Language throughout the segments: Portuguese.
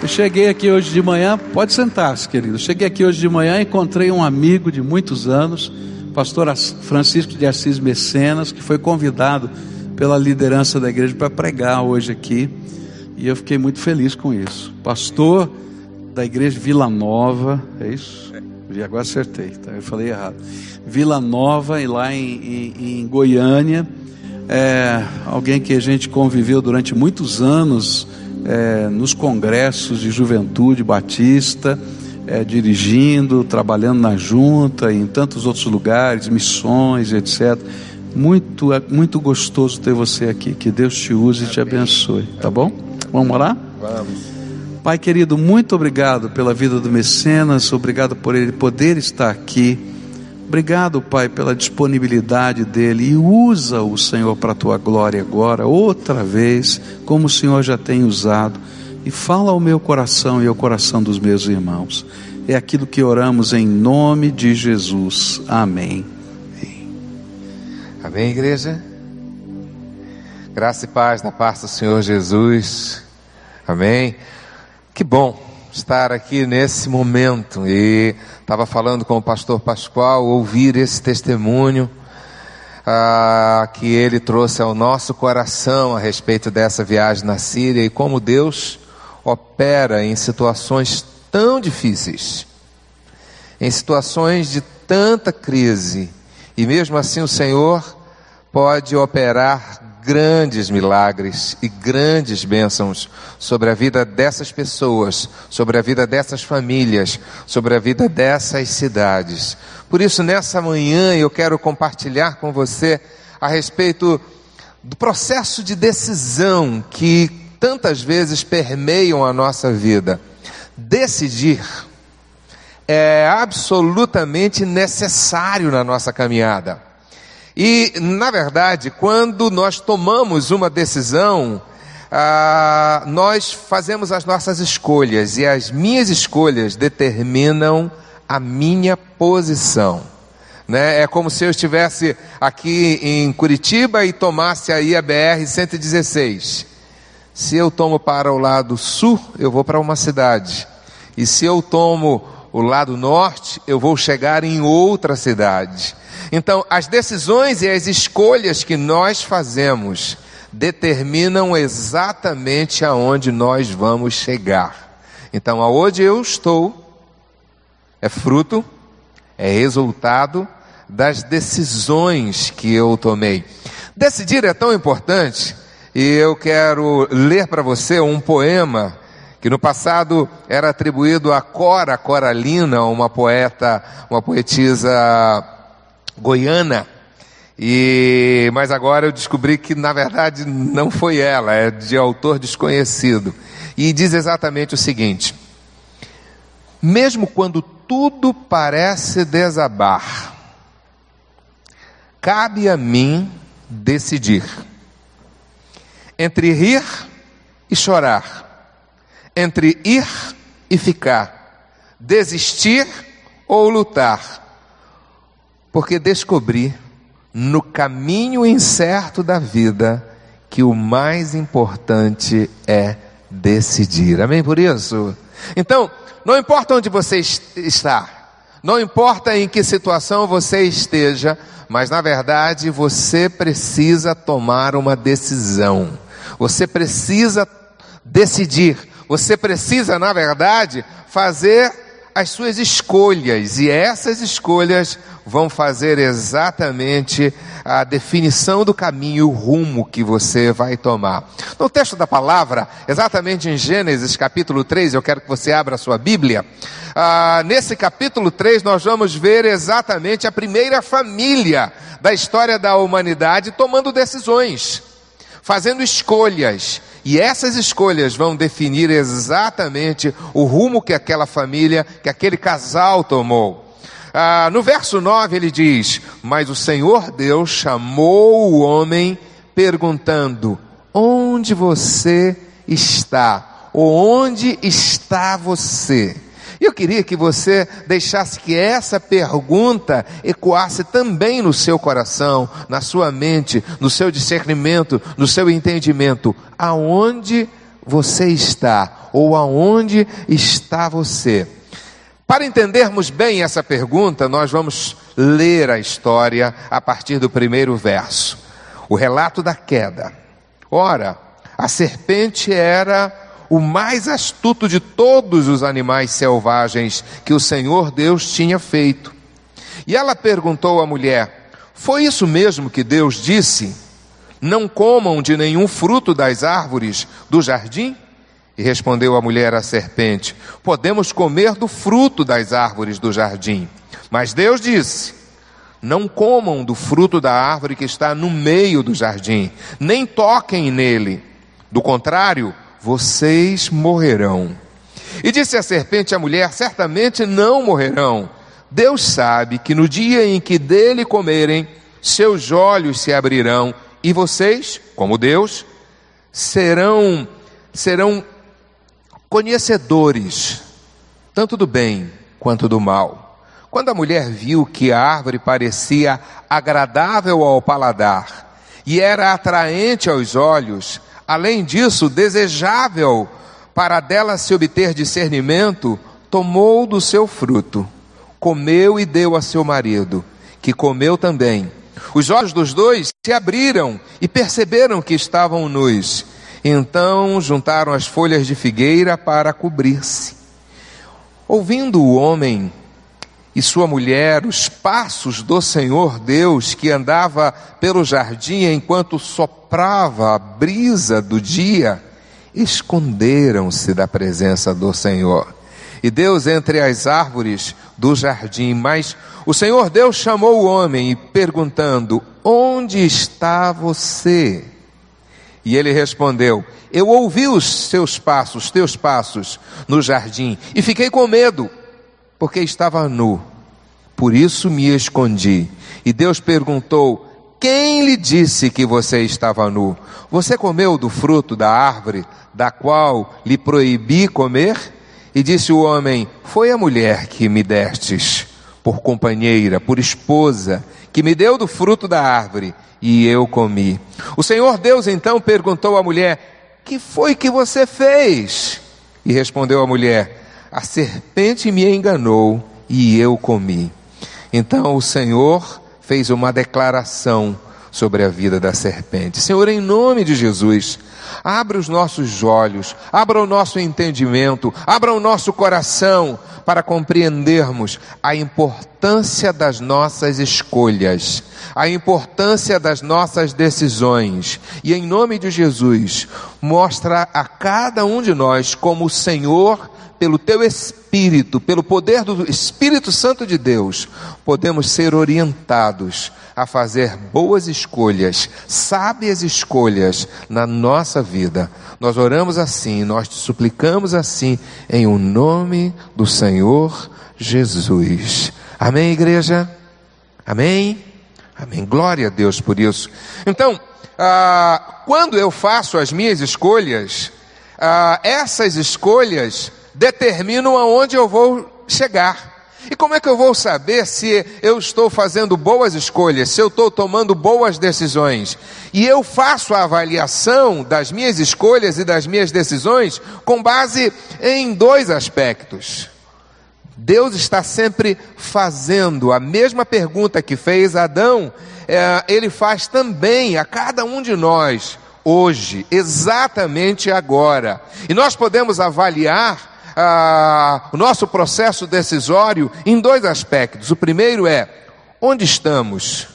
Eu cheguei aqui hoje de manhã, pode sentar-se, querido. Eu cheguei aqui hoje de manhã encontrei um amigo de muitos anos, pastor Francisco de Assis Mecenas, que foi convidado pela liderança da igreja para pregar hoje aqui. E eu fiquei muito feliz com isso. Pastor da igreja Vila Nova, é isso? E agora acertei, tá? eu falei errado. Vila Nova, e lá em, em, em Goiânia, é, alguém que a gente conviveu durante muitos anos é, nos congressos de juventude batista, é, dirigindo, trabalhando na junta e em tantos outros lugares, missões, etc. Muito, é, muito gostoso ter você aqui. Que Deus te use e te abençoe. Tá bom? Vamos orar? Vamos. Pai querido, muito obrigado pela vida do Mecenas, obrigado por ele poder estar aqui. Obrigado, Pai, pela disponibilidade dele e usa o Senhor para a tua glória agora, outra vez, como o Senhor já tem usado, e fala ao meu coração e ao coração dos meus irmãos. É aquilo que oramos em nome de Jesus. Amém. Amém, igreja? Graça e paz na paz do Senhor Jesus. Amém. Que bom estar aqui nesse momento. E estava falando com o pastor Pascoal, ouvir esse testemunho ah, que ele trouxe ao nosso coração a respeito dessa viagem na Síria e como Deus opera em situações tão difíceis, em situações de tanta crise, e mesmo assim o Senhor pode operar grandes milagres e grandes bênçãos sobre a vida dessas pessoas, sobre a vida dessas famílias, sobre a vida dessas cidades. Por isso, nessa manhã, eu quero compartilhar com você a respeito do processo de decisão que tantas vezes permeiam a nossa vida. Decidir é absolutamente necessário na nossa caminhada. E, na verdade, quando nós tomamos uma decisão, ah, nós fazemos as nossas escolhas e as minhas escolhas determinam a minha posição. Né? É como se eu estivesse aqui em Curitiba e tomasse aí a BR-116. Se eu tomo para o lado sul, eu vou para uma cidade. E se eu tomo o lado norte, eu vou chegar em outra cidade. Então, as decisões e as escolhas que nós fazemos determinam exatamente aonde nós vamos chegar. Então, aonde eu estou é fruto, é resultado das decisões que eu tomei. Decidir é tão importante e eu quero ler para você um poema que no passado era atribuído a Cora Coralina, uma poeta, uma poetisa goiana. E, mas agora eu descobri que na verdade não foi ela, é de autor desconhecido. E diz exatamente o seguinte: Mesmo quando tudo parece desabar, cabe a mim decidir entre rir e chorar, entre ir e ficar, desistir ou lutar porque descobri no caminho incerto da vida que o mais importante é decidir. Amém por isso? Então, não importa onde você está, não importa em que situação você esteja, mas na verdade você precisa tomar uma decisão. Você precisa decidir. Você precisa, na verdade, fazer as suas escolhas, e essas escolhas vão fazer exatamente a definição do caminho, o rumo que você vai tomar. No texto da palavra, exatamente em Gênesis capítulo 3, eu quero que você abra a sua Bíblia. Ah, nesse capítulo 3, nós vamos ver exatamente a primeira família da história da humanidade tomando decisões, fazendo escolhas. E essas escolhas vão definir exatamente o rumo que aquela família, que aquele casal tomou. Ah, no verso 9 ele diz: Mas o Senhor Deus chamou o homem, perguntando: Onde você está? Ou onde está você? Eu queria que você deixasse que essa pergunta ecoasse também no seu coração, na sua mente, no seu discernimento, no seu entendimento. Aonde você está ou aonde está você? Para entendermos bem essa pergunta, nós vamos ler a história a partir do primeiro verso. O relato da queda. Ora, a serpente era o mais astuto de todos os animais selvagens que o Senhor Deus tinha feito. E ela perguntou à mulher: Foi isso mesmo que Deus disse? Não comam de nenhum fruto das árvores do jardim? E respondeu a mulher à serpente: Podemos comer do fruto das árvores do jardim. Mas Deus disse: Não comam do fruto da árvore que está no meio do jardim, nem toquem nele. Do contrário, vocês morrerão. E disse a serpente à mulher: Certamente não morrerão. Deus sabe que no dia em que dele comerem, seus olhos se abrirão e vocês, como Deus, serão serão conhecedores tanto do bem quanto do mal. Quando a mulher viu que a árvore parecia agradável ao paladar e era atraente aos olhos, além disso, desejável para dela se obter discernimento, tomou do seu fruto, comeu e deu a seu marido, que comeu também. Os olhos dos dois se abriram e perceberam que estavam nus. Então juntaram as folhas de figueira para cobrir-se. Ouvindo o homem e sua mulher os passos do Senhor Deus que andava pelo jardim enquanto soprava a brisa do dia, esconderam-se da presença do Senhor. E Deus entre as árvores do jardim, mas o Senhor Deus chamou o homem e perguntando: Onde está você? E ele respondeu: Eu ouvi os seus passos, teus passos, no jardim, e fiquei com medo, porque estava nu. Por isso me escondi. E Deus perguntou: Quem lhe disse que você estava nu? Você comeu do fruto da árvore da qual lhe proibi comer? E disse o homem: Foi a mulher que me destes por companheira, por esposa, que me deu do fruto da árvore e eu comi. O Senhor Deus então perguntou à mulher: Que foi que você fez? E respondeu a mulher: A serpente me enganou e eu comi. Então o Senhor fez uma declaração sobre a vida da serpente. Senhor, em nome de Jesus, abra os nossos olhos, abra o nosso entendimento, abra o nosso coração para compreendermos a importância das nossas escolhas, a importância das nossas decisões. E em nome de Jesus, mostra a cada um de nós como o Senhor pelo teu Espírito, pelo poder do Espírito Santo de Deus, podemos ser orientados a fazer boas escolhas, sábias escolhas na nossa vida. Nós oramos assim, nós te suplicamos assim, em o nome do Senhor Jesus. Amém, igreja? Amém? Amém. Glória a Deus por isso. Então, ah, quando eu faço as minhas escolhas, ah, essas escolhas determinam aonde eu vou chegar. E como é que eu vou saber se eu estou fazendo boas escolhas, se eu estou tomando boas decisões? E eu faço a avaliação das minhas escolhas e das minhas decisões com base em dois aspectos. Deus está sempre fazendo a mesma pergunta que fez Adão, é, ele faz também a cada um de nós, hoje, exatamente agora. E nós podemos avaliar ah, o nosso processo decisório em dois aspectos. O primeiro é onde estamos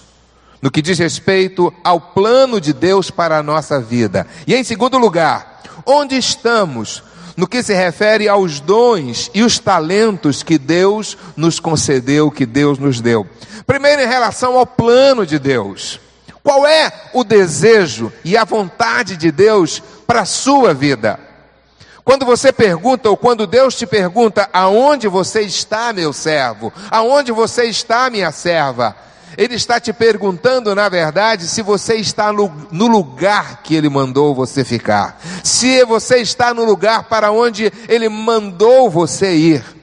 no que diz respeito ao plano de Deus para a nossa vida. E em segundo lugar, onde estamos no que se refere aos dons e os talentos que Deus nos concedeu, que Deus nos deu. Primeiro, em relação ao plano de Deus. Qual é o desejo e a vontade de Deus para a sua vida? Quando você pergunta, ou quando Deus te pergunta, aonde você está, meu servo? Aonde você está, minha serva? Ele está te perguntando, na verdade, se você está no lugar que Ele mandou você ficar. Se você está no lugar para onde Ele mandou você ir.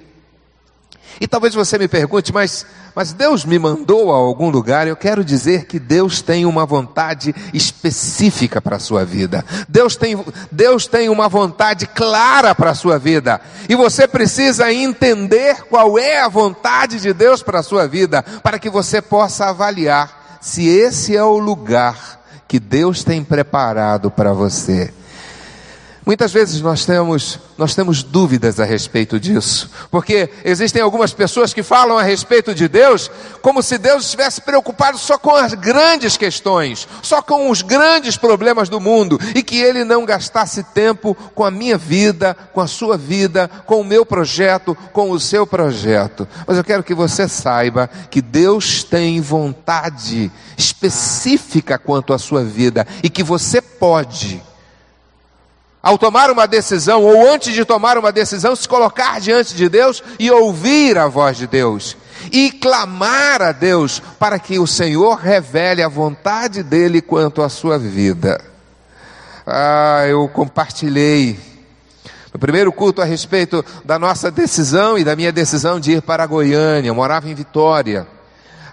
E talvez você me pergunte, mas, mas Deus me mandou a algum lugar? Eu quero dizer que Deus tem uma vontade específica para a sua vida. Deus tem, Deus tem uma vontade clara para a sua vida. E você precisa entender qual é a vontade de Deus para a sua vida, para que você possa avaliar se esse é o lugar que Deus tem preparado para você. Muitas vezes nós temos, nós temos dúvidas a respeito disso, porque existem algumas pessoas que falam a respeito de Deus como se Deus estivesse preocupado só com as grandes questões, só com os grandes problemas do mundo, e que Ele não gastasse tempo com a minha vida, com a sua vida, com o meu projeto, com o seu projeto. Mas eu quero que você saiba que Deus tem vontade específica quanto à sua vida e que você pode ao tomar uma decisão ou antes de tomar uma decisão, se colocar diante de Deus e ouvir a voz de Deus e clamar a Deus para que o Senhor revele a vontade dele quanto à sua vida. Ah, eu compartilhei no primeiro culto a respeito da nossa decisão e da minha decisão de ir para Goiânia, eu morava em Vitória.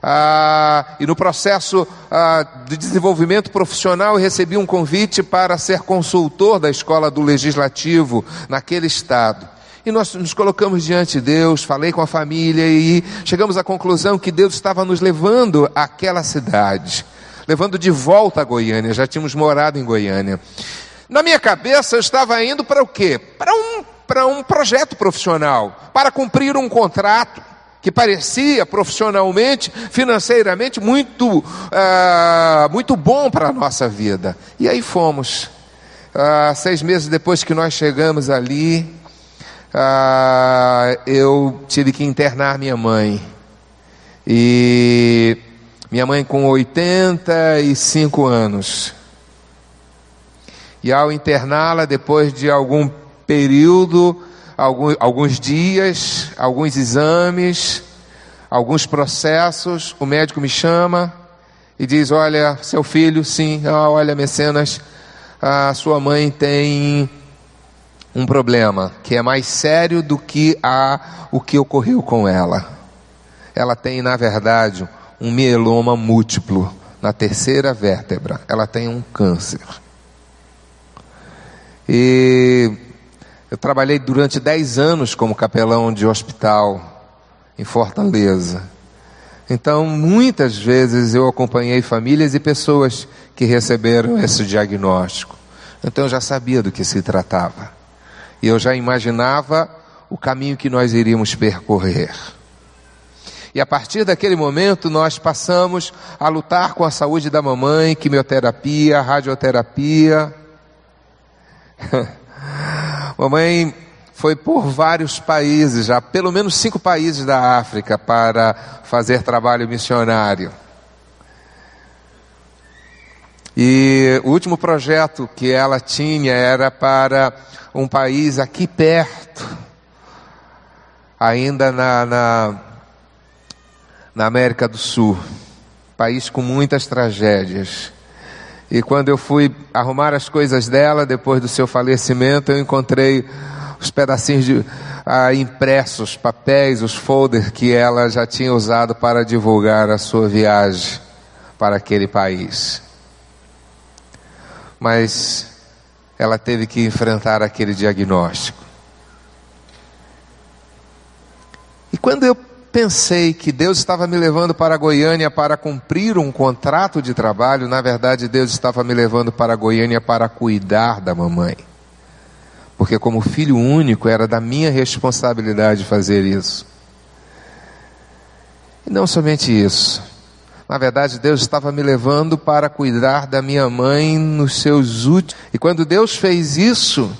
Ah, e no processo ah, de desenvolvimento profissional recebi um convite para ser consultor da escola do legislativo naquele estado. E nós nos colocamos diante de Deus, falei com a família e chegamos à conclusão que Deus estava nos levando àquela cidade, levando de volta a Goiânia, já tínhamos morado em Goiânia. Na minha cabeça eu estava indo para o quê? Para um, para um projeto profissional, para cumprir um contrato que parecia profissionalmente, financeiramente muito, uh, muito bom para a nossa vida. E aí fomos. Uh, seis meses depois que nós chegamos ali, uh, eu tive que internar minha mãe. E minha mãe com 85 anos. E ao interná-la, depois de algum período, alguns, alguns dias, alguns exames, alguns processos, o médico me chama e diz: Olha, seu filho, sim, ah, olha, mecenas, a sua mãe tem um problema que é mais sério do que a, o que ocorreu com ela. Ela tem, na verdade, um mieloma múltiplo na terceira vértebra. Ela tem um câncer. E eu trabalhei durante 10 anos como capelão de hospital em Fortaleza. Então, muitas vezes eu acompanhei famílias e pessoas que receberam esse diagnóstico. Então, eu já sabia do que se tratava. E eu já imaginava o caminho que nós iríamos percorrer. E a partir daquele momento, nós passamos a lutar com a saúde da mamãe, quimioterapia, radioterapia. Mamãe foi por vários países, já pelo menos cinco países da África, para fazer trabalho missionário. E o último projeto que ela tinha era para um país aqui perto, ainda na, na, na América do Sul, país com muitas tragédias. E quando eu fui arrumar as coisas dela, depois do seu falecimento, eu encontrei os pedacinhos de ah, impressos, papéis, os folders que ela já tinha usado para divulgar a sua viagem para aquele país. Mas ela teve que enfrentar aquele diagnóstico. E quando eu pensei que Deus estava me levando para Goiânia para cumprir um contrato de trabalho, na verdade Deus estava me levando para Goiânia para cuidar da mamãe. Porque como filho único era da minha responsabilidade fazer isso. E não somente isso. Na verdade, Deus estava me levando para cuidar da minha mãe nos seus últimos. E quando Deus fez isso,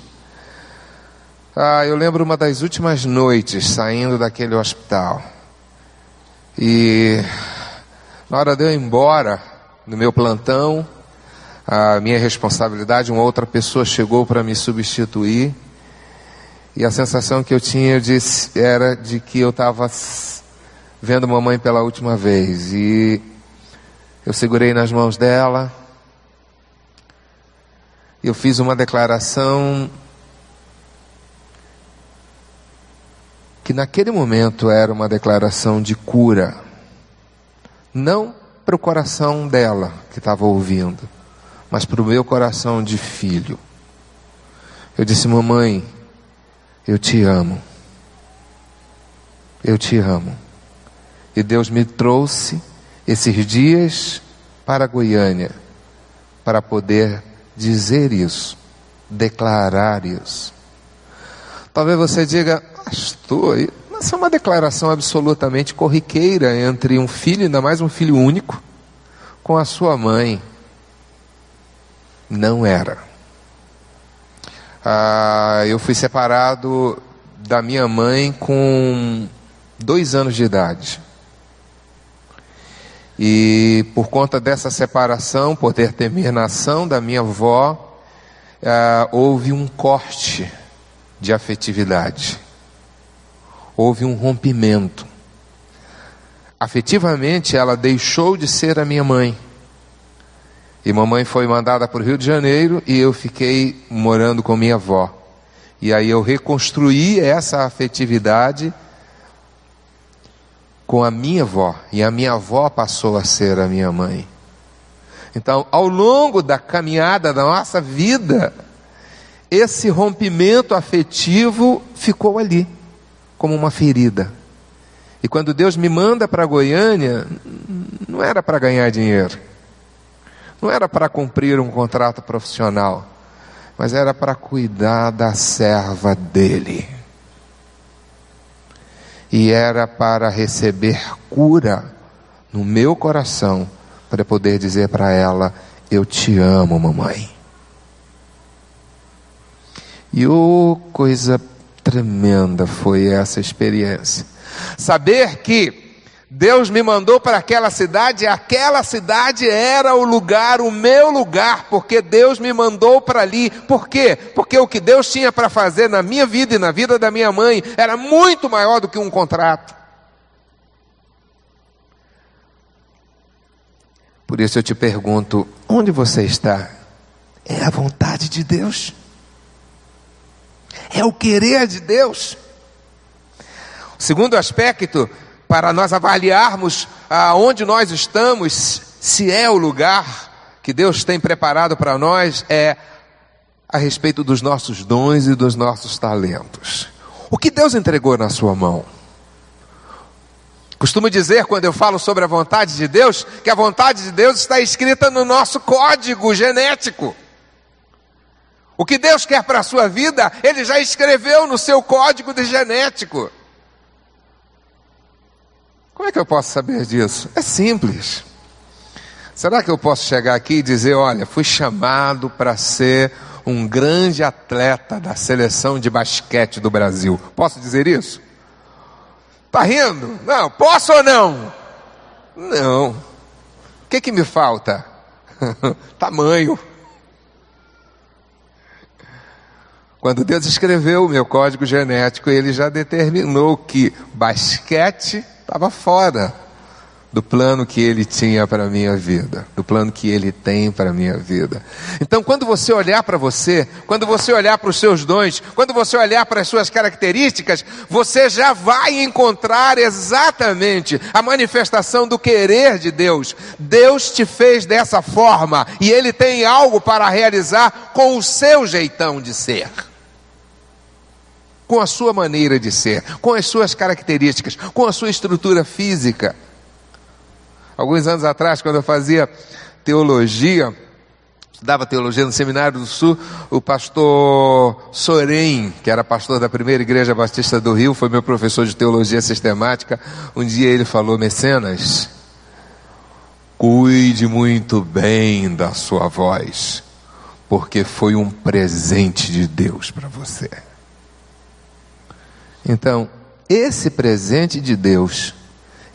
ah, eu lembro uma das últimas noites saindo daquele hospital. E na hora de eu ir embora no meu plantão, a minha responsabilidade, uma outra pessoa chegou para me substituir. E a sensação que eu tinha disse, era de que eu estava vendo mamãe pela última vez. E eu segurei nas mãos dela. Eu fiz uma declaração que naquele momento era uma declaração de cura, não para o coração dela que estava ouvindo, mas para o meu coração de filho. Eu disse, mamãe, eu te amo. Eu te amo. E Deus me trouxe esses dias para Goiânia para poder dizer isso, declarar isso. Talvez você diga, pastor, isso é uma declaração absolutamente corriqueira entre um filho, ainda mais um filho único, com a sua mãe. Não era. Ah, eu fui separado da minha mãe com dois anos de idade. E por conta dessa separação, por ter terminação da minha avó, ah, houve um corte de afetividade. Houve um rompimento. Afetivamente, ela deixou de ser a minha mãe. E mamãe foi mandada para o Rio de Janeiro e eu fiquei morando com minha avó. E aí eu reconstruí essa afetividade com a minha avó. E a minha avó passou a ser a minha mãe. Então, ao longo da caminhada da nossa vida, esse rompimento afetivo ficou ali, como uma ferida. E quando Deus me manda para Goiânia, não era para ganhar dinheiro, não era para cumprir um contrato profissional, mas era para cuidar da serva dele. E era para receber cura no meu coração, para poder dizer para ela: Eu te amo, mamãe. E oh, coisa tremenda foi essa experiência. Saber que Deus me mandou para aquela cidade, aquela cidade era o lugar, o meu lugar, porque Deus me mandou para ali. Por quê? Porque o que Deus tinha para fazer na minha vida e na vida da minha mãe era muito maior do que um contrato. Por isso eu te pergunto: onde você está? É a vontade de Deus? É o querer de Deus. O segundo aspecto, para nós avaliarmos aonde nós estamos, se é o lugar que Deus tem preparado para nós, é a respeito dos nossos dons e dos nossos talentos. O que Deus entregou na sua mão? Costumo dizer, quando eu falo sobre a vontade de Deus, que a vontade de Deus está escrita no nosso código genético. O que Deus quer para a sua vida, Ele já escreveu no seu código de genético. Como é que eu posso saber disso? É simples. Será que eu posso chegar aqui e dizer: olha, fui chamado para ser um grande atleta da seleção de basquete do Brasil? Posso dizer isso? Está rindo? Não, posso ou não? Não. O que, que me falta? Tamanho. Quando Deus escreveu o meu código genético, ele já determinou que basquete estava fora do plano que ele tinha para a minha vida, do plano que ele tem para a minha vida. Então, quando você olhar para você, quando você olhar para os seus dons, quando você olhar para as suas características, você já vai encontrar exatamente a manifestação do querer de Deus. Deus te fez dessa forma e ele tem algo para realizar com o seu jeitão de ser com a sua maneira de ser, com as suas características, com a sua estrutura física. Alguns anos atrás, quando eu fazia teologia, estudava teologia no Seminário do Sul, o pastor Sorém, que era pastor da primeira igreja batista do Rio, foi meu professor de teologia sistemática. Um dia ele falou: Mecenas, cuide muito bem da sua voz, porque foi um presente de Deus para você. Então, esse presente de Deus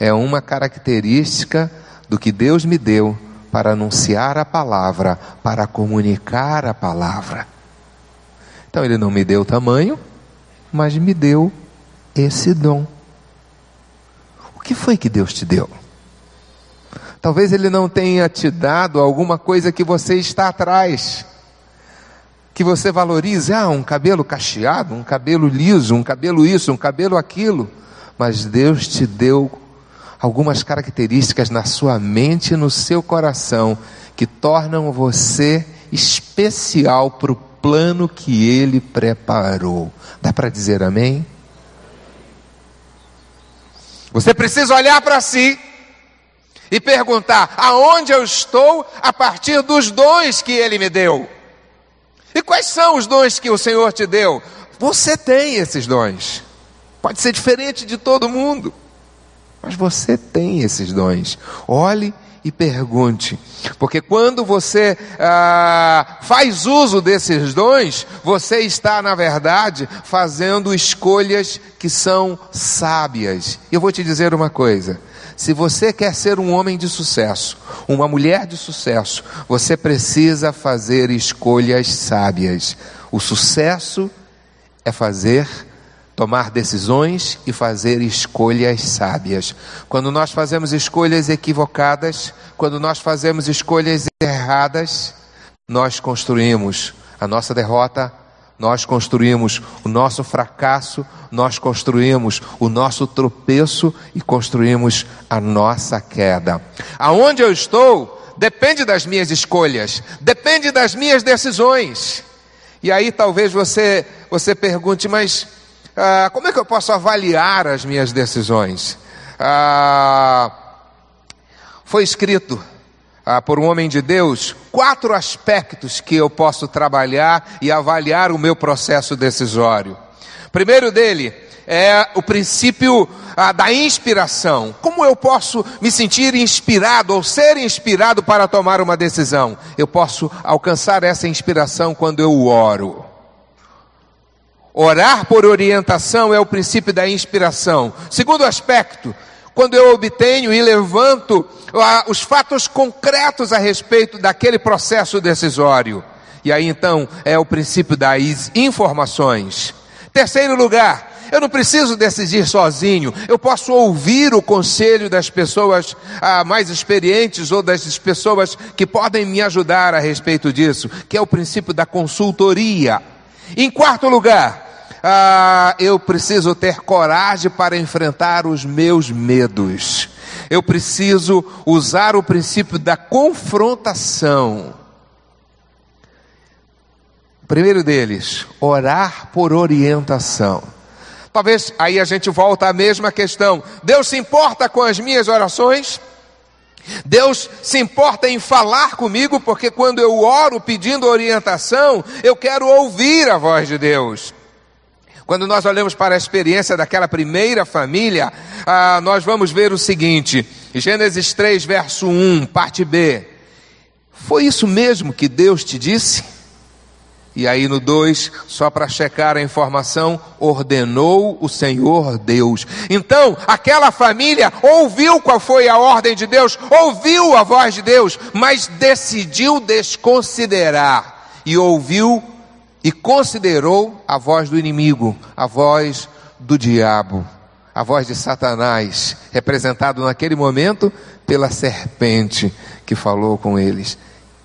é uma característica do que Deus me deu para anunciar a palavra, para comunicar a palavra. Então, Ele não me deu tamanho, mas me deu esse dom. O que foi que Deus te deu? Talvez Ele não tenha te dado alguma coisa que você está atrás. que você valorize, ah, um cabelo cacheado, um cabelo liso, um cabelo isso, um cabelo aquilo, mas Deus te deu algumas características na sua mente e no seu coração que tornam você especial para o plano que Ele preparou. Dá para dizer amém? Você precisa olhar para si e perguntar: aonde eu estou a partir dos dons que Ele me deu? E quais são os dons que o Senhor te deu? Você tem esses dons. Pode ser diferente de todo mundo, mas você tem esses dons. Olhe e pergunte, porque quando você ah, faz uso desses dons, você está, na verdade, fazendo escolhas que são sábias. E eu vou te dizer uma coisa: se você quer ser um homem de sucesso, uma mulher de sucesso, você precisa fazer escolhas sábias. O sucesso é fazer, tomar decisões e fazer escolhas sábias. Quando nós fazemos escolhas equivocadas, quando nós fazemos escolhas erradas, nós construímos a nossa derrota, nós construímos o nosso fracasso, nós construímos o nosso tropeço e construímos a nossa queda. Aonde eu estou depende das minhas escolhas, depende das minhas decisões. E aí talvez você você pergunte, mas ah, como é que eu posso avaliar as minhas decisões? Ah, foi escrito ah, por um homem de Deus, quatro aspectos que eu posso trabalhar e avaliar o meu processo decisório. Primeiro dele é o princípio ah, da inspiração. Como eu posso me sentir inspirado ou ser inspirado para tomar uma decisão? Eu posso alcançar essa inspiração quando eu oro. Orar por orientação é o princípio da inspiração. Segundo aspecto, quando eu obtenho e levanto ah, os fatos concretos a respeito daquele processo decisório. E aí então é o princípio das informações. Terceiro lugar, eu não preciso decidir sozinho, eu posso ouvir o conselho das pessoas ah, mais experientes ou das pessoas que podem me ajudar a respeito disso, que é o princípio da consultoria. Em quarto lugar, ah, eu preciso ter coragem para enfrentar os meus medos. Eu preciso usar o princípio da confrontação. primeiro deles, orar por orientação. Talvez aí a gente volta à mesma questão. Deus se importa com as minhas orações? Deus se importa em falar comigo, porque quando eu oro pedindo orientação, eu quero ouvir a voz de Deus. Quando nós olhamos para a experiência daquela primeira família, ah, nós vamos ver o seguinte: Gênesis 3, verso 1, parte B. Foi isso mesmo que Deus te disse? E aí no 2, só para checar a informação, ordenou o Senhor Deus. Então, aquela família ouviu qual foi a ordem de Deus, ouviu a voz de Deus, mas decidiu desconsiderar e ouviu e considerou a voz do inimigo, a voz do diabo, a voz de Satanás, representado naquele momento pela serpente que falou com eles.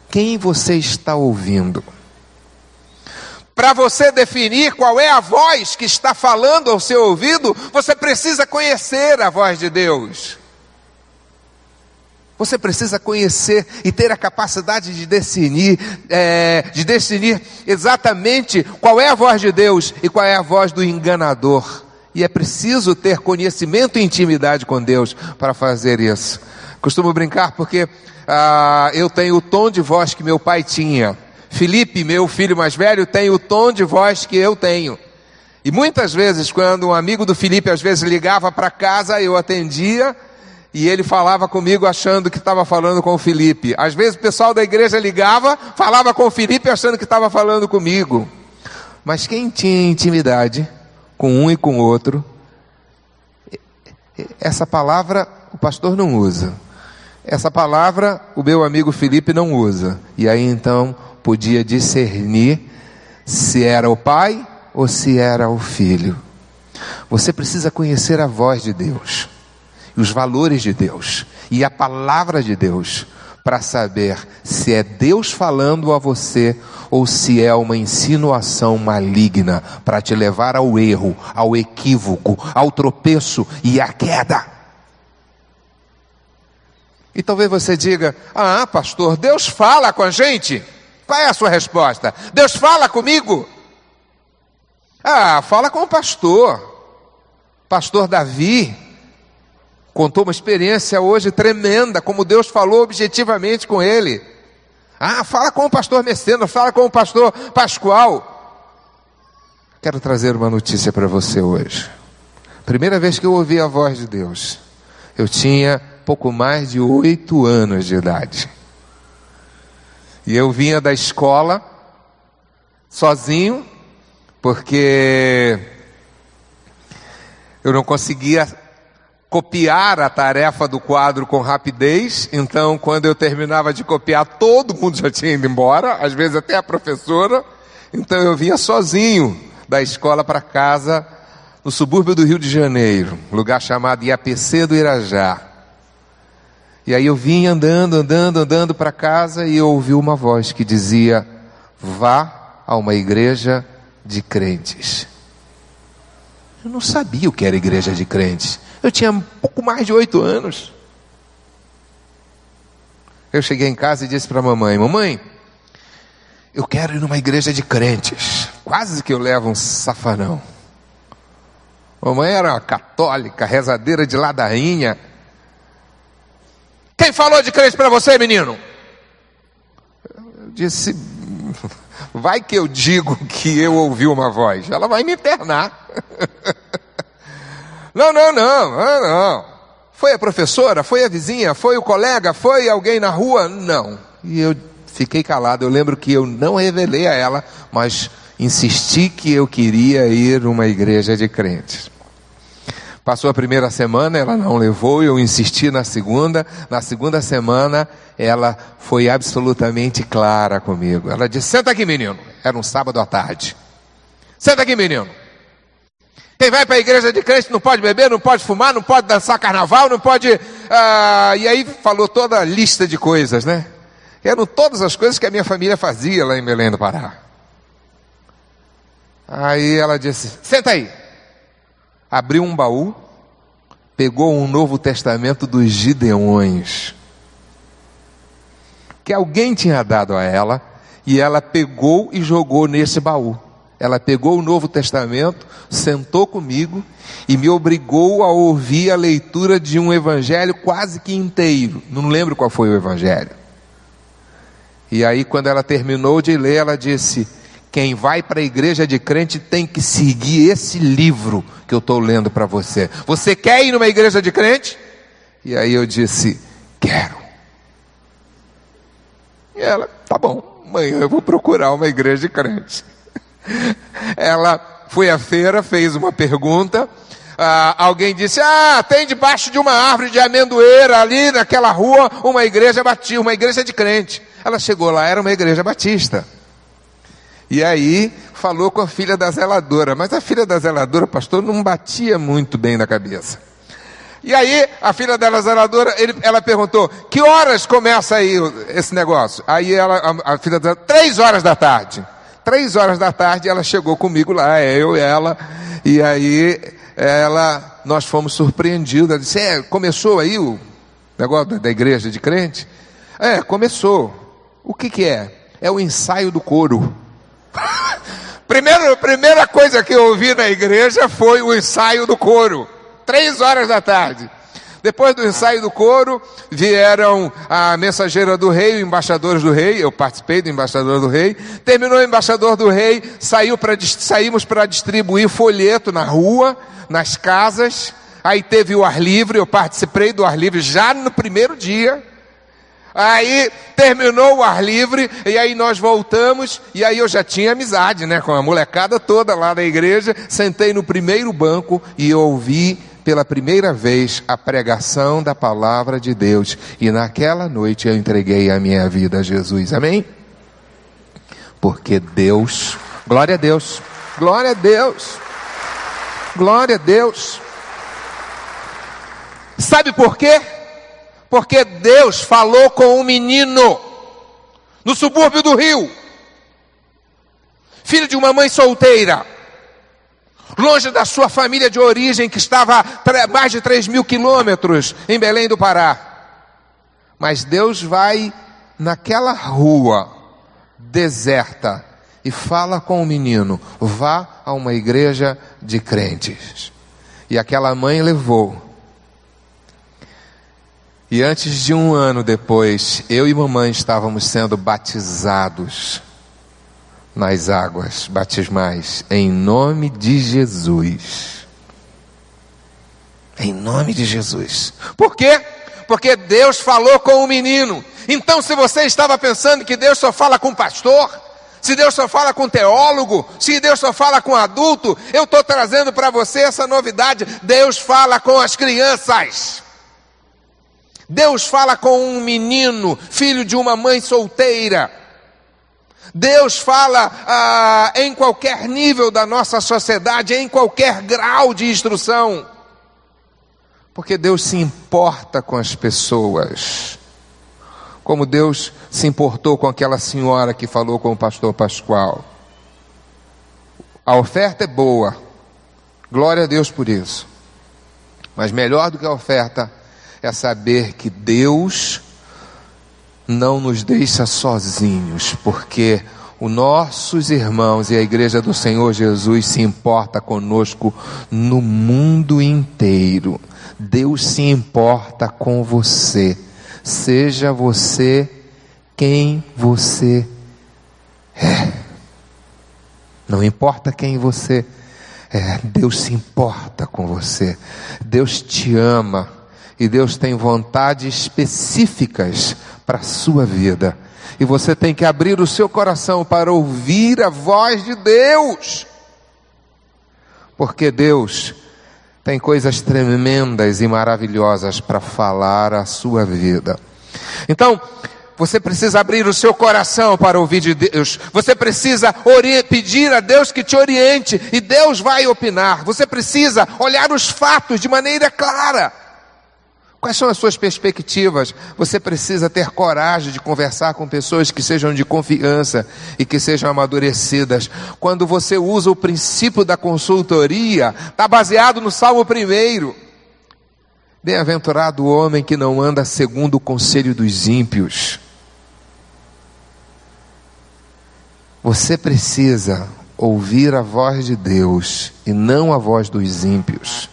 Quem você está ouvindo? Para você definir qual é a voz que está falando ao seu ouvido, você precisa conhecer a voz de Deus. Você precisa conhecer e ter a capacidade de definir, é, de definir exatamente qual é a voz de Deus e qual é a voz do enganador. E é preciso ter conhecimento e intimidade com Deus para fazer isso. Costumo brincar porque ah, eu tenho o tom de voz que meu pai tinha. Felipe, meu filho mais velho, tem o tom de voz que eu tenho. E muitas vezes, quando um amigo do Felipe às vezes ligava para casa, eu atendia e ele falava comigo achando que estava falando com o Felipe. Às vezes o pessoal da igreja ligava, falava com o Felipe achando que estava falando comigo. Mas quem tinha intimidade com um e com o outro, essa palavra o pastor não usa. Essa palavra o meu amigo Felipe não usa. E aí então podia discernir se era o pai ou se era o filho. Você precisa conhecer a voz de Deus os valores de Deus e a palavra de Deus para saber se é Deus falando a você ou se é uma insinuação maligna para te levar ao erro, ao equívoco, ao tropeço e à queda. E talvez você diga: Ah, pastor, Deus fala com a gente. Qual é a sua resposta? Deus fala comigo? Ah, fala com o pastor. Pastor Davi contou uma experiência hoje tremenda, como Deus falou objetivamente com ele. Ah, fala com o pastor Messena, fala com o pastor Pascoal. Quero trazer uma notícia para você hoje. Primeira vez que eu ouvi a voz de Deus, eu tinha pouco mais de oito anos de idade. E eu vinha da escola sozinho, porque eu não conseguia copiar a tarefa do quadro com rapidez, então quando eu terminava de copiar, todo mundo já tinha ido embora, às vezes até a professora, então eu vinha sozinho da escola para casa, no subúrbio do Rio de Janeiro, lugar chamado IAPC do Irajá. E aí eu vinha andando, andando, andando para casa e eu ouvi uma voz que dizia: vá a uma igreja de crentes. Eu não sabia o que era igreja de crentes. Eu tinha pouco mais de oito anos. Eu cheguei em casa e disse para a mamãe: Mamãe, eu quero ir numa igreja de crentes. Quase que eu levo um safanão. Mamãe era uma católica, rezadeira de ladainha. Quem falou de crente para você, menino? Eu disse: Vai que eu digo que eu ouvi uma voz. Ela vai me internar. Não, não, não, não, não. Foi a professora? Foi a vizinha? Foi o colega? Foi alguém na rua? Não. E eu fiquei calado. Eu lembro que eu não revelei a ela, mas insisti que eu queria ir numa igreja de crentes. Passou a primeira semana, ela não levou, eu insisti na segunda. Na segunda semana, ela foi absolutamente clara comigo. Ela disse: Senta aqui, menino. Era um sábado à tarde. Senta aqui, menino. Quem vai para a igreja de crente não pode beber, não pode fumar, não pode dançar carnaval, não pode. Ah, e aí falou toda a lista de coisas, né? Eram todas as coisas que a minha família fazia lá em Belém do Pará. Aí ela disse: Senta aí. Abriu um baú, pegou um Novo Testamento dos Gideões, que alguém tinha dado a ela, e ela pegou e jogou nesse baú. Ela pegou o Novo Testamento, sentou comigo e me obrigou a ouvir a leitura de um evangelho quase que inteiro. Não lembro qual foi o evangelho. E aí, quando ela terminou de ler, ela disse: Quem vai para a igreja de crente tem que seguir esse livro que eu estou lendo para você. Você quer ir numa igreja de crente? E aí eu disse: Quero. E ela: Tá bom, amanhã eu vou procurar uma igreja de crente. Ela foi à feira, fez uma pergunta. Ah, alguém disse: Ah, tem debaixo de uma árvore de amendoeira ali naquela rua uma igreja batista, uma igreja de crente. Ela chegou lá, era uma igreja batista. E aí falou com a filha da zeladora, mas a filha da zeladora, pastor, não batia muito bem na cabeça. E aí a filha da zeladora, ele, ela perguntou: Que horas começa aí esse negócio? Aí ela, a, a filha da três horas da tarde. Três horas da tarde ela chegou comigo lá, eu e ela, e aí ela, nós fomos surpreendidos. Ela disse: é, começou aí o negócio da igreja de crente? É, começou. O que, que é? É o ensaio do coro. Primeiro, primeira coisa que eu ouvi na igreja foi o ensaio do coro. Três horas da tarde. Depois do ensaio do coro, vieram a mensageira do rei, embaixadores do rei. Eu participei do embaixador do rei. Terminou o embaixador do rei, saiu saímos para distribuir folheto na rua, nas casas. Aí teve o ar livre, eu participei do ar livre já no primeiro dia. Aí terminou o ar livre, e aí nós voltamos, e aí eu já tinha amizade, né, com a molecada toda lá da igreja. Sentei no primeiro banco e ouvi pela primeira vez a pregação da palavra de Deus. E naquela noite eu entreguei a minha vida a Jesus. Amém? Porque Deus, glória a Deus, glória a Deus, glória a Deus. Sabe por quê? Porque Deus falou com um menino no subúrbio do Rio, filho de uma mãe solteira, longe da sua família de origem, que estava mais de 3 mil quilômetros em Belém do Pará. Mas Deus vai naquela rua deserta e fala com o menino: vá a uma igreja de crentes. E aquela mãe levou. E antes de um ano depois, eu e mamãe estávamos sendo batizados nas águas batismais, em nome de Jesus. Em nome de Jesus. Por quê? Porque Deus falou com o menino. Então, se você estava pensando que Deus só fala com pastor, se Deus só fala com teólogo, se Deus só fala com adulto, eu estou trazendo para você essa novidade: Deus fala com as crianças. Deus fala com um menino, filho de uma mãe solteira. Deus fala ah, em qualquer nível da nossa sociedade, em qualquer grau de instrução. Porque Deus se importa com as pessoas. Como Deus se importou com aquela senhora que falou com o pastor Pascoal. A oferta é boa, glória a Deus por isso. Mas melhor do que a oferta é saber que Deus não nos deixa sozinhos, porque os nossos irmãos e a igreja do Senhor Jesus se importa conosco no mundo inteiro. Deus se importa com você. Seja você quem você é. Não importa quem você é, Deus se importa com você. Deus te ama e Deus tem vontades específicas para a sua vida. E você tem que abrir o seu coração para ouvir a voz de Deus. Porque Deus tem coisas tremendas e maravilhosas para falar à sua vida. Então, você precisa abrir o seu coração para ouvir de Deus. Você precisa pedir a Deus que te oriente e Deus vai opinar. Você precisa olhar os fatos de maneira clara. Quais são as suas perspectivas? Você precisa ter coragem de conversar com pessoas que sejam de confiança e que sejam amadurecidas. Quando você usa o princípio da consultoria, está baseado no Salmo 1. Bem-aventurado o homem que não anda segundo o conselho dos ímpios. Você precisa ouvir a voz de Deus e não a voz dos ímpios.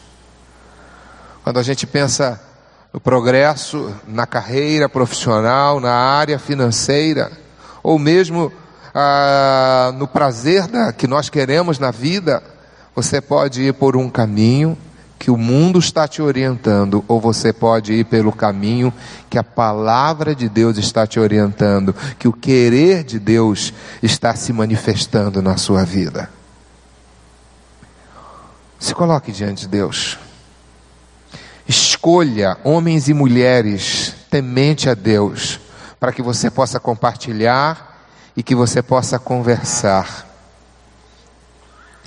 Quando a gente pensa no progresso na carreira profissional, na área financeira, ou mesmo ah, no prazer da, que nós queremos na vida, você pode ir por um caminho que o mundo está te orientando, ou você pode ir pelo caminho que a palavra de Deus está te orientando, que o querer de Deus está se manifestando na sua vida. Se coloque diante de Deus. Escolha homens e mulheres temente a Deus, para que você possa compartilhar e que você possa conversar.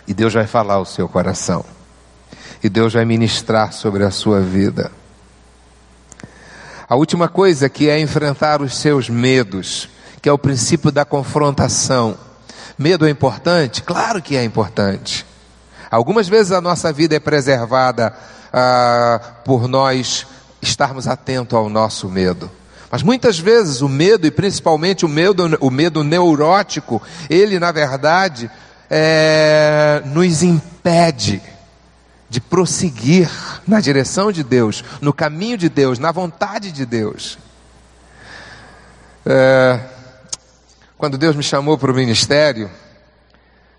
E Deus vai falar ao seu coração. E Deus vai ministrar sobre a sua vida. A última coisa que é enfrentar os seus medos, que é o princípio da confrontação. Medo é importante? Claro que é importante. Algumas vezes a nossa vida é preservada ah, por nós estarmos atentos ao nosso medo. Mas muitas vezes o medo, e principalmente o medo, o medo neurótico, ele na verdade é, nos impede de prosseguir na direção de Deus, no caminho de Deus, na vontade de Deus. É, quando Deus me chamou para o ministério,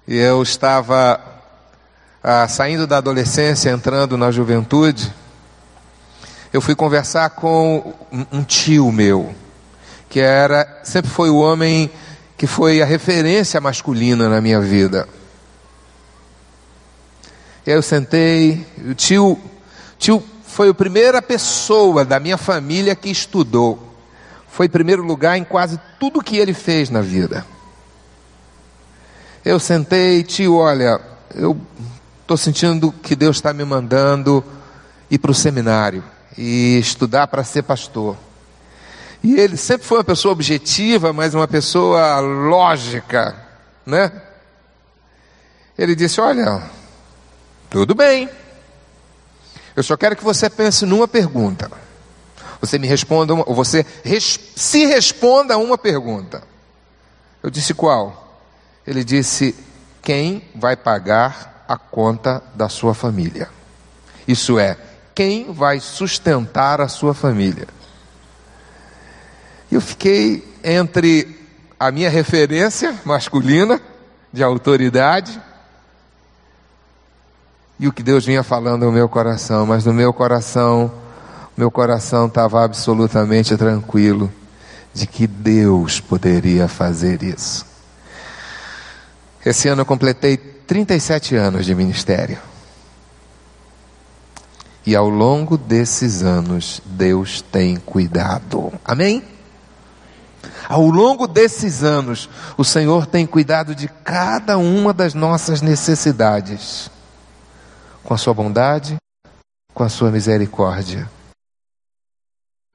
eu estava ah, saindo da adolescência, entrando na juventude, eu fui conversar com um tio meu, que era, sempre foi o homem que foi a referência masculina na minha vida. E aí eu sentei, o tio, tio foi a primeira pessoa da minha família que estudou. Foi primeiro lugar em quase tudo que ele fez na vida. Eu sentei, tio, olha, eu Estou sentindo que Deus está me mandando ir para o seminário. e estudar para ser pastor. E ele sempre foi uma pessoa objetiva, mas uma pessoa lógica, né? Ele disse: Olha, tudo bem. Eu só quero que você pense numa pergunta. Você me responda, uma, ou você res, se responda a uma pergunta. Eu disse qual? Ele disse: Quem vai pagar a conta da sua família? Isso é, quem vai sustentar a sua família? Eu fiquei entre a minha referência masculina, de autoridade, e o que Deus vinha falando no meu coração, mas no meu coração, meu coração estava absolutamente tranquilo de que Deus poderia fazer isso. Esse ano eu completei 37 anos de ministério. E ao longo desses anos, Deus tem cuidado. Amém? Ao longo desses anos, o Senhor tem cuidado de cada uma das nossas necessidades, com a sua bondade, com a sua misericórdia.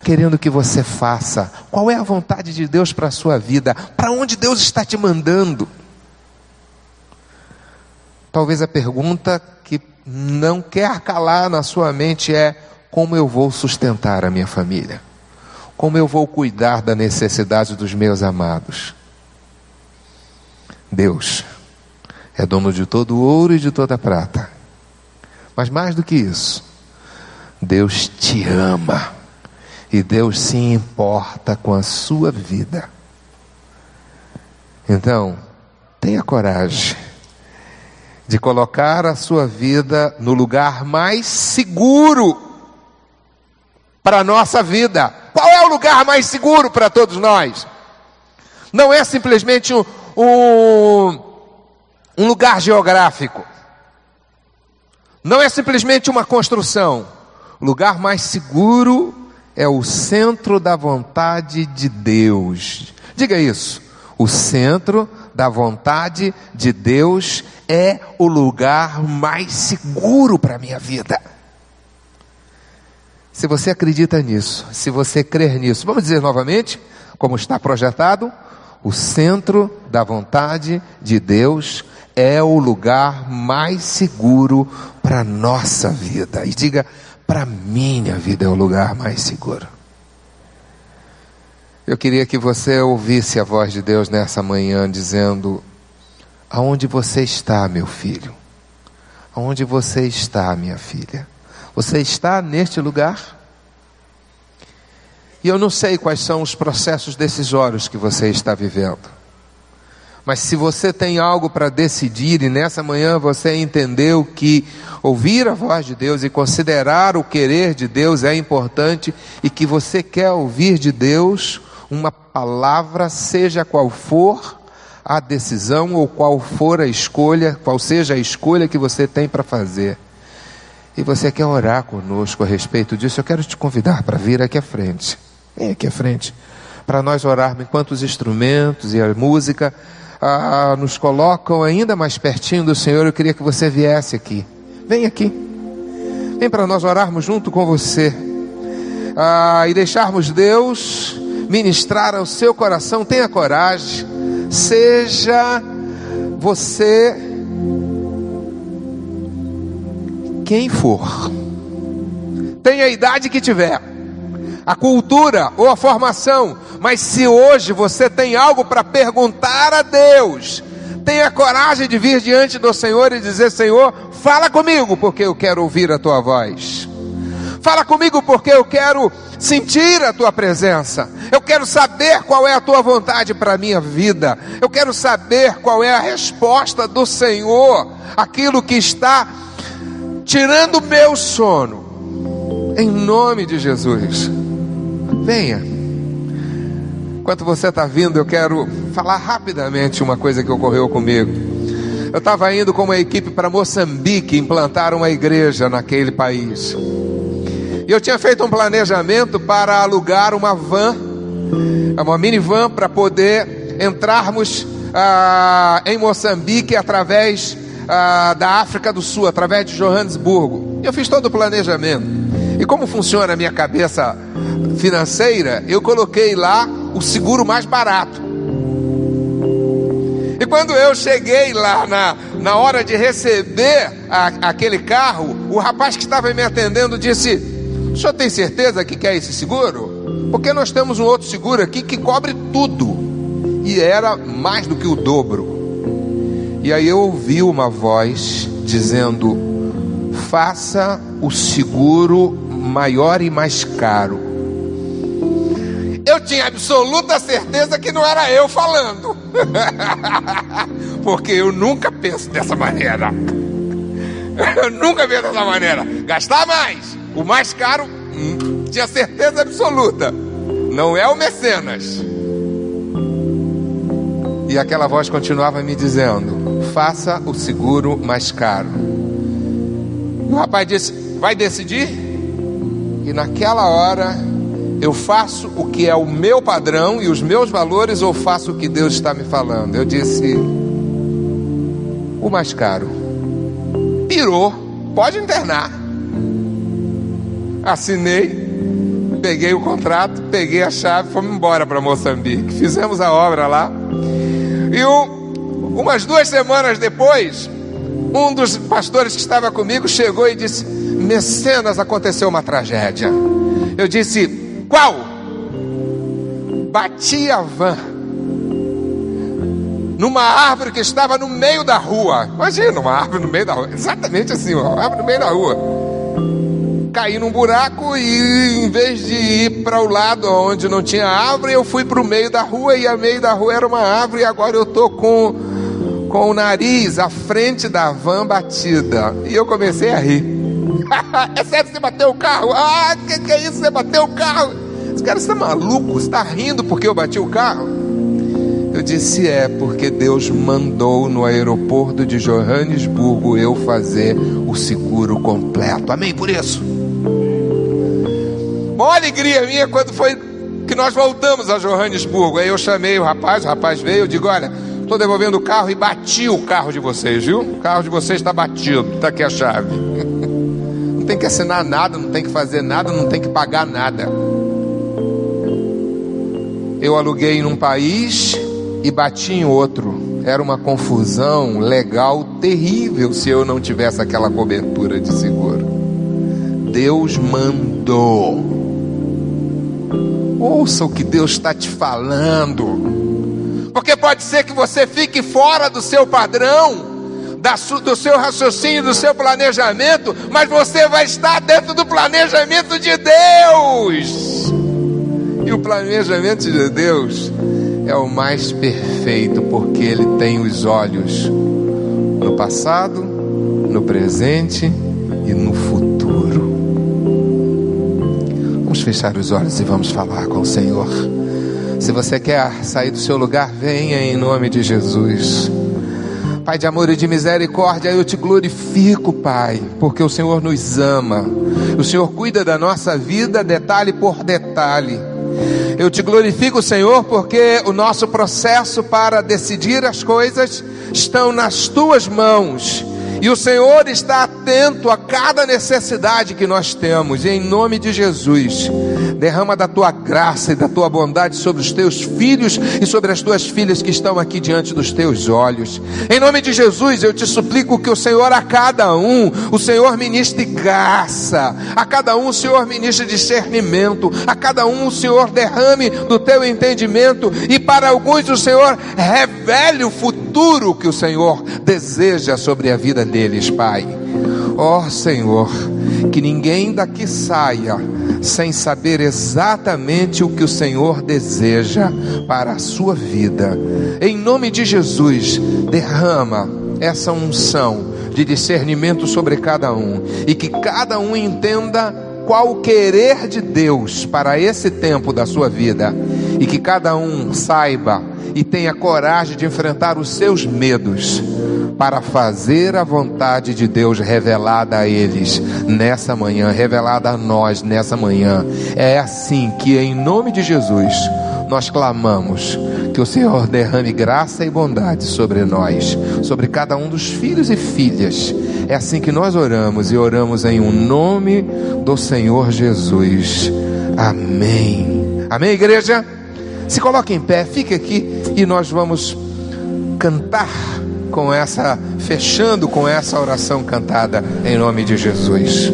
Querendo que você faça, qual é a vontade de Deus para a sua vida? Para onde Deus está te mandando? Talvez a pergunta que não quer calar na sua mente é: como eu vou sustentar a minha família? Como eu vou cuidar da necessidade dos meus amados? Deus é dono de todo ouro e de toda prata. Mas mais do que isso, Deus te ama e Deus se importa com a sua vida. Então, tenha coragem de colocar a sua vida no lugar mais seguro para a nossa vida. Qual é o lugar mais seguro para todos nós? Não é simplesmente um, um, um lugar geográfico. Não é simplesmente uma construção. O lugar mais seguro é o centro da vontade de Deus. Diga isso. O centro da vontade de Deus é o lugar mais seguro para a minha vida. Se você acredita nisso, se você crer nisso, vamos dizer novamente, como está projetado, o centro da vontade de Deus é o lugar mais seguro para a nossa vida. E diga, para minha vida é o lugar mais seguro. Eu queria que você ouvisse a voz de Deus nessa manhã dizendo: Aonde você está, meu filho? Aonde você está, minha filha? Você está neste lugar? E eu não sei quais são os processos decisórios que você está vivendo. Mas se você tem algo para decidir e nessa manhã você entendeu que ouvir a voz de Deus e considerar o querer de Deus é importante e que você quer ouvir de Deus uma palavra, seja qual for a decisão ou qual for a escolha, qual seja a escolha que você tem para fazer e você quer orar conosco a respeito disso, eu quero te convidar para vir aqui à frente. Vem aqui à frente. Para nós orarmos enquanto os instrumentos e a música ah, nos colocam ainda mais pertinho do Senhor, eu queria que você viesse aqui. Vem aqui. Vem para nós orarmos junto com você. Ah, e deixarmos Deus ministrar ao seu coração. Tenha coragem. Seja você quem for, tenha a idade que tiver, a cultura ou a formação, mas se hoje você tem algo para perguntar a Deus, tenha coragem de vir diante do Senhor e dizer: Senhor, fala comigo, porque eu quero ouvir a tua voz. Fala comigo porque eu quero sentir a tua presença. Eu quero saber qual é a tua vontade para a minha vida. Eu quero saber qual é a resposta do Senhor, aquilo que está tirando meu sono, em nome de Jesus. Venha. Enquanto você está vindo, eu quero falar rapidamente uma coisa que ocorreu comigo. Eu estava indo com uma equipe para Moçambique implantar uma igreja naquele país. E eu tinha feito um planejamento para alugar uma van, uma minivan, para poder entrarmos ah, em Moçambique através ah, da África do Sul, através de Johannesburgo. Eu fiz todo o planejamento. E como funciona a minha cabeça financeira, eu coloquei lá o seguro mais barato. E quando eu cheguei lá na, na hora de receber a, aquele carro, o rapaz que estava me atendendo disse: O senhor tem certeza que quer esse seguro? Porque nós temos um outro seguro aqui que cobre tudo. E era mais do que o dobro. E aí eu ouvi uma voz dizendo: Faça o seguro maior e mais caro. Eu tinha absoluta certeza que não era eu falando, porque eu nunca penso dessa maneira. Eu nunca penso dessa maneira. Gastar mais, o mais caro, hum, tinha certeza absoluta. Não é o mecenas. E aquela voz continuava me dizendo: faça o seguro mais caro. E o rapaz disse: vai decidir? E naquela hora eu faço o que é o meu padrão e os meus valores ou faço o que Deus está me falando? Eu disse: o mais caro. Pirou, pode internar. Assinei, peguei o contrato, peguei a chave, fomos embora para Moçambique. Fizemos a obra lá. E um, umas duas semanas depois, um dos pastores que estava comigo chegou e disse: Mecenas, aconteceu uma tragédia. Eu disse: Qual? Bati a van numa árvore que estava no meio da rua. Imagina, uma árvore no meio da rua. Exatamente assim, uma árvore no meio da rua. Caí num buraco e em vez de ir para o lado onde não tinha árvore, eu fui para o meio da rua e a meio da rua era uma árvore e agora eu estou com, com o nariz à frente da van batida. E eu comecei a rir. é sério, você bateu o carro? Ah, que que é isso? Você bateu o carro? Esse cara está maluco? Está rindo porque eu bati o carro? Eu disse: É, porque Deus mandou no aeroporto de Johannesburgo eu fazer o seguro completo. Amém por isso? Maior alegria minha quando foi que nós voltamos a Johannesburgo. Aí eu chamei o rapaz, o rapaz veio, eu digo: Olha, estou devolvendo o carro e bati o carro de vocês, viu? O carro de vocês está batido, está aqui a chave. Não tem que assinar nada, não tem que fazer nada, não tem que pagar nada. Eu aluguei num país e bati em outro. Era uma confusão legal terrível se eu não tivesse aquela cobertura de seguro. Deus mandou. Ouça o que Deus está te falando. Porque pode ser que você fique fora do seu padrão, do seu raciocínio, do seu planejamento, mas você vai estar dentro do planejamento de Deus. E o planejamento de Deus é o mais perfeito, porque ele tem os olhos no passado, no presente e no futuro. Fechar os olhos e vamos falar com o Senhor. Se você quer sair do seu lugar, venha em nome de Jesus. Pai de amor e de misericórdia, eu te glorifico, Pai, porque o Senhor nos ama. O Senhor cuida da nossa vida detalhe por detalhe. Eu te glorifico, Senhor, porque o nosso processo para decidir as coisas estão nas tuas mãos. E o Senhor está atento a cada necessidade que nós temos. E em nome de Jesus, derrama da tua graça e da tua bondade sobre os teus filhos e sobre as tuas filhas que estão aqui diante dos teus olhos. Em nome de Jesus, eu te suplico que o Senhor a cada um, o Senhor ministre graça, a cada um o Senhor ministre discernimento, a cada um o Senhor derrame do teu entendimento e para alguns o Senhor revele o futuro que o Senhor deseja sobre a vida deles, Pai. Ó oh, Senhor, que ninguém daqui saia sem saber exatamente o que o Senhor deseja para a sua vida. Em nome de Jesus, derrama essa unção de discernimento sobre cada um e que cada um entenda qual o querer de Deus para esse tempo da sua vida e que cada um saiba e tenha coragem de enfrentar os seus medos para fazer a vontade de Deus revelada a eles nessa manhã, revelada a nós nessa manhã. É assim que, em nome de Jesus, nós clamamos que o Senhor derrame graça e bondade sobre nós, sobre cada um dos filhos e filhas. É assim que nós oramos e oramos em um nome do Senhor Jesus. Amém. Amém, igreja? Se coloque em pé, fique aqui e nós vamos cantar com essa, fechando com essa oração cantada em nome de Jesus.